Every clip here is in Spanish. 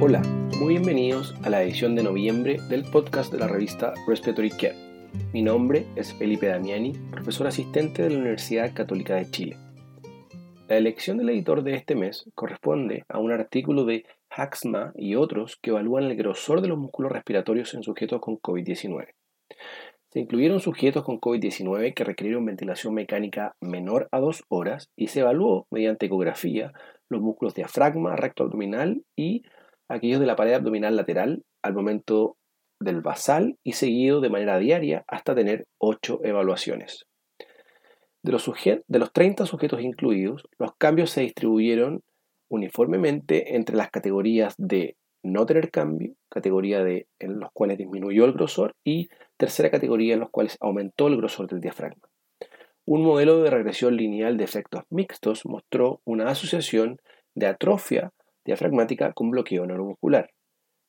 Hola, muy bienvenidos a la edición de noviembre del podcast de la revista Respiratory Care. Mi nombre es Felipe Damiani, profesor asistente de la Universidad Católica de Chile. La elección del editor de este mes corresponde a un artículo de Haxma y otros que evalúan el grosor de los músculos respiratorios en sujetos con COVID-19. Se incluyeron sujetos con COVID-19 que requirieron ventilación mecánica menor a dos horas y se evaluó mediante ecografía los músculos diafragma, recto abdominal y aquellos de la pared abdominal lateral al momento del basal y seguido de manera diaria hasta tener 8 evaluaciones. De los, de los 30 sujetos incluidos, los cambios se distribuyeron uniformemente entre las categorías de no tener cambio, categoría de, en los cuales disminuyó el grosor, y tercera categoría en los cuales aumentó el grosor del diafragma. Un modelo de regresión lineal de efectos mixtos mostró una asociación de atrofia diafragmática con bloqueo neuromuscular.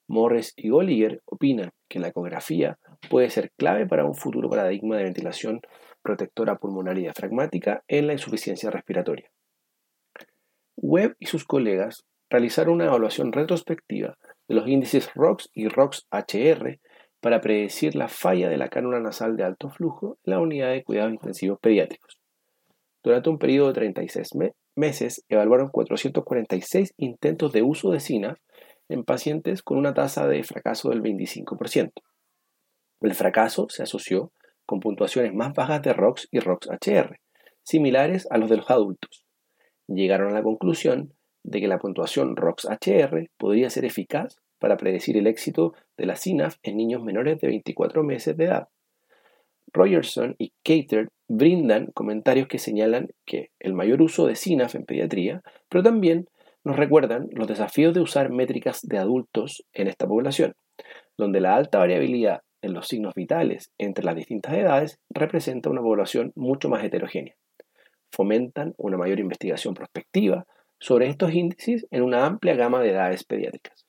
Morris y Golliger opinan que la ecografía puede ser clave para un futuro paradigma de ventilación protectora pulmonar y diafragmática en la insuficiencia respiratoria. Webb y sus colegas realizaron una evaluación retrospectiva de los índices ROX y ROX-HR para predecir la falla de la cánula nasal de alto flujo en la unidad de cuidados intensivos pediátricos. Durante un periodo de 36 meses, evaluaron 446 intentos de uso de SINAF en pacientes con una tasa de fracaso del 25%. El fracaso se asoció con puntuaciones más bajas de ROX y ROX-HR, similares a los de los adultos. Llegaron a la conclusión de que la puntuación ROX-HR podría ser eficaz para predecir el éxito de la SINAF en niños menores de 24 meses de edad. Rogerson y Cater brindan comentarios que señalan que el mayor uso de SINAF en pediatría, pero también nos recuerdan los desafíos de usar métricas de adultos en esta población, donde la alta variabilidad en los signos vitales entre las distintas edades representa una población mucho más heterogénea. Fomentan una mayor investigación prospectiva sobre estos índices en una amplia gama de edades pediátricas.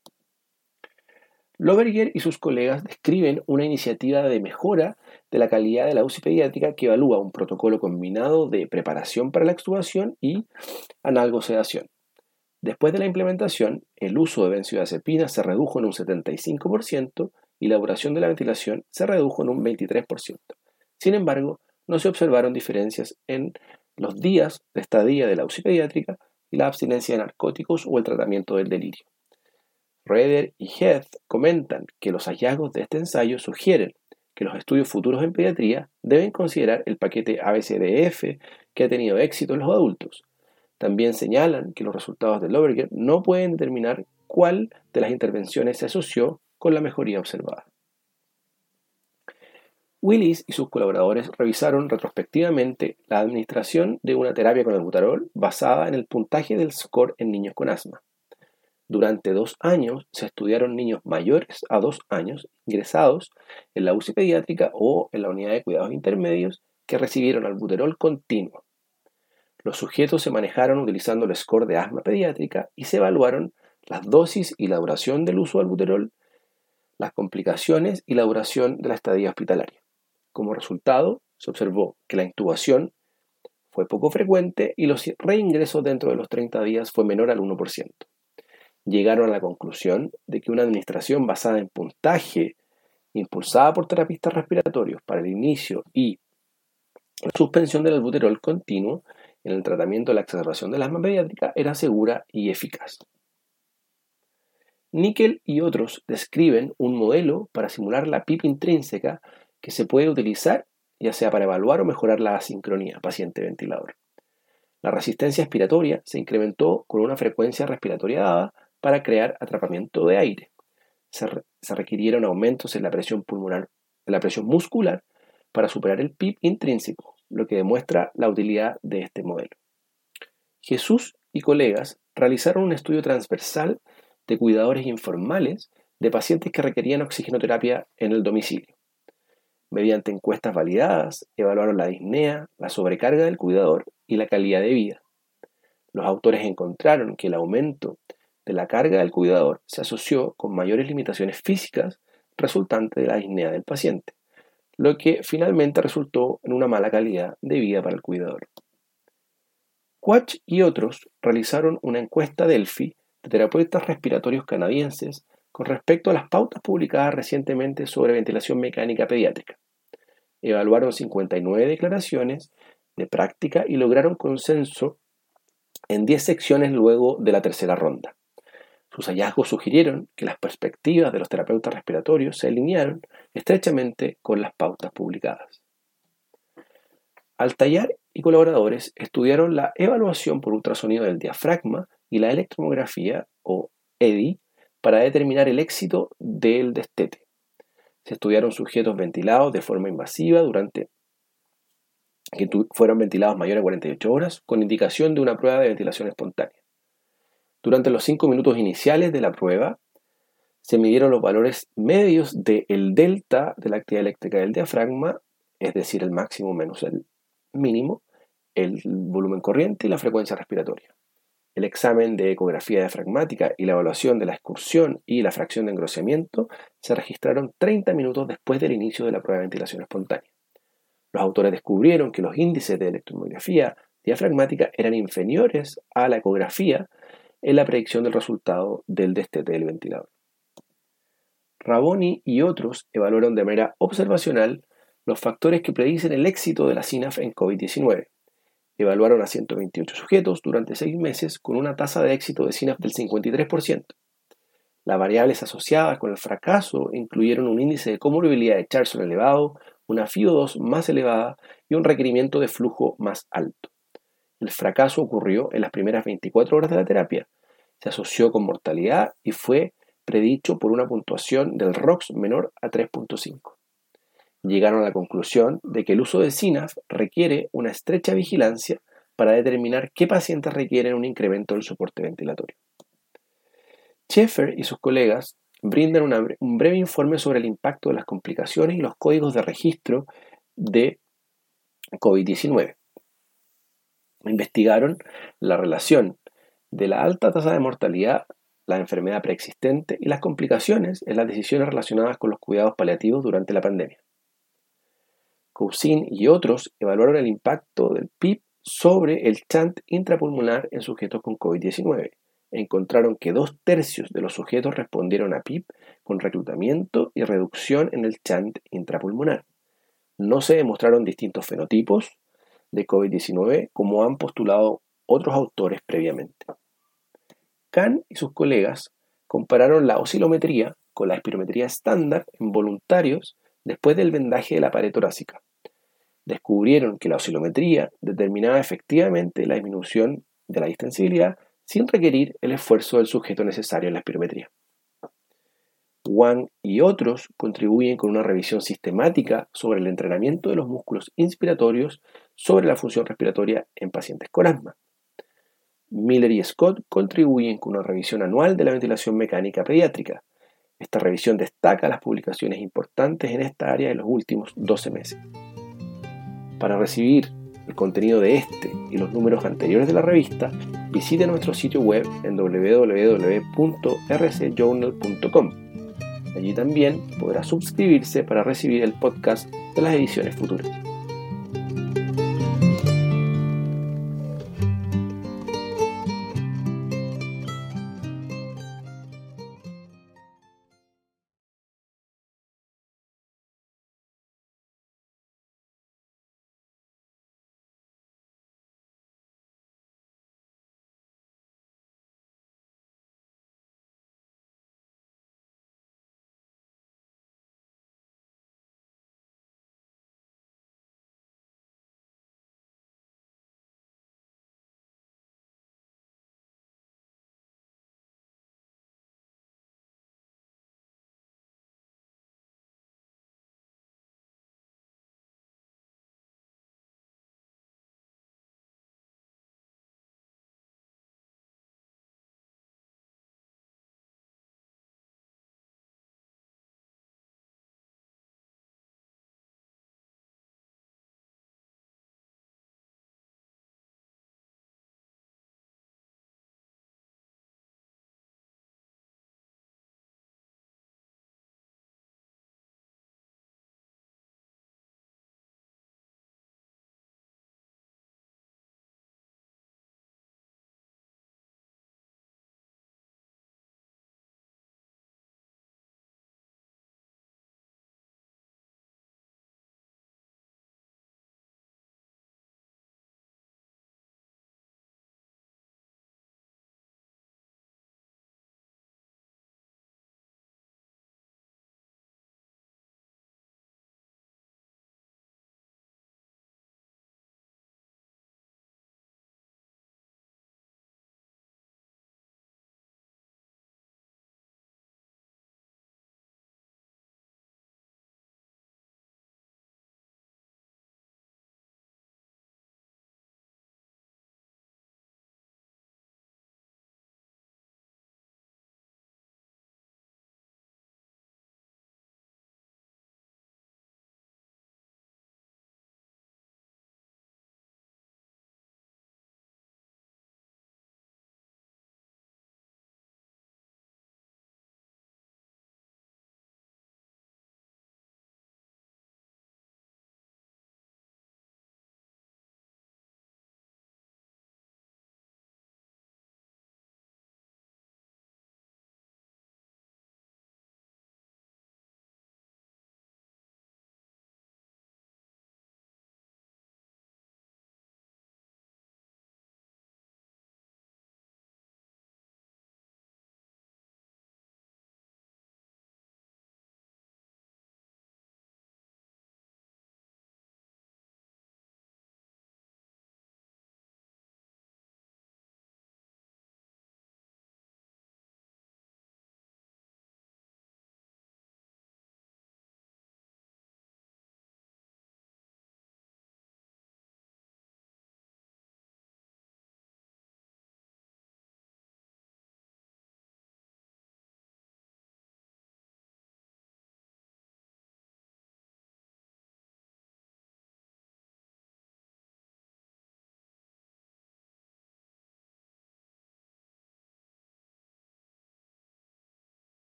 Loberger y sus colegas describen una iniciativa de mejora de la calidad de la UCI pediátrica que evalúa un protocolo combinado de preparación para la extubación y analgosedación. Después de la implementación, el uso de benzodiazepina se redujo en un 75% y la duración de la ventilación se redujo en un 23%. Sin embargo, no se observaron diferencias en los días de estadía de la UCI pediátrica y la abstinencia de narcóticos o el tratamiento del delirio. Reder y Heath comentan que los hallazgos de este ensayo sugieren que los estudios futuros en pediatría deben considerar el paquete ABCDF que ha tenido éxito en los adultos. También señalan que los resultados de Loberger no pueden determinar cuál de las intervenciones se asoció con la mejoría observada. Willis y sus colaboradores revisaron retrospectivamente la administración de una terapia con albuterol basada en el puntaje del score en niños con asma. Durante dos años se estudiaron niños mayores a dos años ingresados en la UCI pediátrica o en la unidad de cuidados intermedios que recibieron albuterol continuo. Los sujetos se manejaron utilizando el score de asma pediátrica y se evaluaron las dosis y la duración del uso de albuterol, las complicaciones y la duración de la estadía hospitalaria. Como resultado, se observó que la intubación fue poco frecuente y los reingresos dentro de los 30 días fue menor al 1%. Llegaron a la conclusión de que una administración basada en puntaje, impulsada por terapistas respiratorios para el inicio y la suspensión del albuterol continuo en el tratamiento de la exacerbación del asma pediátrica era segura y eficaz. Nickel y otros describen un modelo para simular la PIP intrínseca que se puede utilizar ya sea para evaluar o mejorar la asincronía paciente-ventilador. La resistencia expiratoria se incrementó con una frecuencia respiratoria dada para crear atrapamiento de aire. Se, requirieron aumentos en la presión pulmonar, en la presión muscular para superar el PIB intrínseco, lo que demuestra la utilidad de este modelo. Jesús y colegas realizaron un estudio transversal de cuidadores informales de pacientes que requerían oxigenoterapia en el domicilio. Mediante encuestas validadas, evaluaron la disnea, la sobrecarga del cuidador y la calidad de vida. Los autores encontraron que el aumento de la carga del cuidador se asoció con mayores limitaciones físicas resultantes de la disnea del paciente, lo que finalmente resultó en una mala calidad de vida para el cuidador. Quach y otros realizaron una encuesta Delphi de terapeutas respiratorios canadienses con respecto a las pautas publicadas recientemente sobre ventilación mecánica pediátrica. Evaluaron 59 declaraciones de práctica y lograron consenso en 10 secciones luego de la tercera ronda. Sus hallazgos sugirieron que las perspectivas de los terapeutas respiratorios se alinearon estrechamente con las pautas publicadas. Altallar y colaboradores estudiaron la evaluación por ultrasonido del diafragma y la electromografía, o EDI, para determinar el éxito del destete. Se estudiaron sujetos ventilados de forma invasiva durante que fueron ventilados mayores a 48 horas con indicación de una prueba de ventilación espontánea. Durante los 5 minutos iniciales de la prueba, se midieron los valores medios del delta de la actividad eléctrica del diafragma, es decir, el máximo menos el mínimo, el volumen corriente y la frecuencia respiratoria. El examen de ecografía diafragmática y la evaluación de la excursión y la fracción de engrosamiento se registraron 30 minutos después del inicio de la prueba de ventilación espontánea. Los autores descubrieron que los índices de electromiografía diafragmática eran inferiores a la ecografía en la predicción del resultado del destete del ventilador. Raboni y otros evaluaron de manera observacional los factores que predicen el éxito de la SINAF en COVID-19. Evaluaron a 128 sujetos durante seis meses con una tasa de éxito de SINAF del 53%. Las variables asociadas con el fracaso incluyeron un índice de comorbilidad de Charson elevado, una FIO2 más elevada y un requerimiento de flujo más alto. El fracaso ocurrió en las primeras 24 horas de la terapia. Se asoció con mortalidad y fue predicho por una puntuación del ROX menor a 3.5. Llegaron a la conclusión de que el uso de SINAF requiere una estrecha vigilancia para determinar qué pacientes requieren un incremento del soporte ventilatorio. Schaeffer y sus colegas brindan un breve informe sobre el impacto de las complicaciones y los códigos de registro de COVID-19 investigaron la relación de la alta tasa de mortalidad, la enfermedad preexistente y las complicaciones en las decisiones relacionadas con los cuidados paliativos durante la pandemia. Cousin y otros evaluaron el impacto del PIB sobre el chant intrapulmonar en sujetos con COVID-19. Encontraron que dos tercios de los sujetos respondieron a PIB con reclutamiento y reducción en el chant intrapulmonar. No se demostraron distintos fenotipos de COVID-19 como han postulado otros autores previamente. Kahn y sus colegas compararon la oscilometría con la espirometría estándar en voluntarios después del vendaje de la pared torácica. Descubrieron que la oscilometría determinaba efectivamente la disminución de la distensibilidad sin requerir el esfuerzo del sujeto necesario en la espirometría. Wang y otros contribuyen con una revisión sistemática sobre el entrenamiento de los músculos inspiratorios sobre la función respiratoria en pacientes con asma. Miller y Scott contribuyen con una revisión anual de la ventilación mecánica pediátrica. Esta revisión destaca las publicaciones importantes en esta área en los últimos 12 meses. Para recibir el contenido de este y los números anteriores de la revista, visite nuestro sitio web en www.rcjournal.com. Allí también podrá suscribirse para recibir el podcast de las ediciones futuras.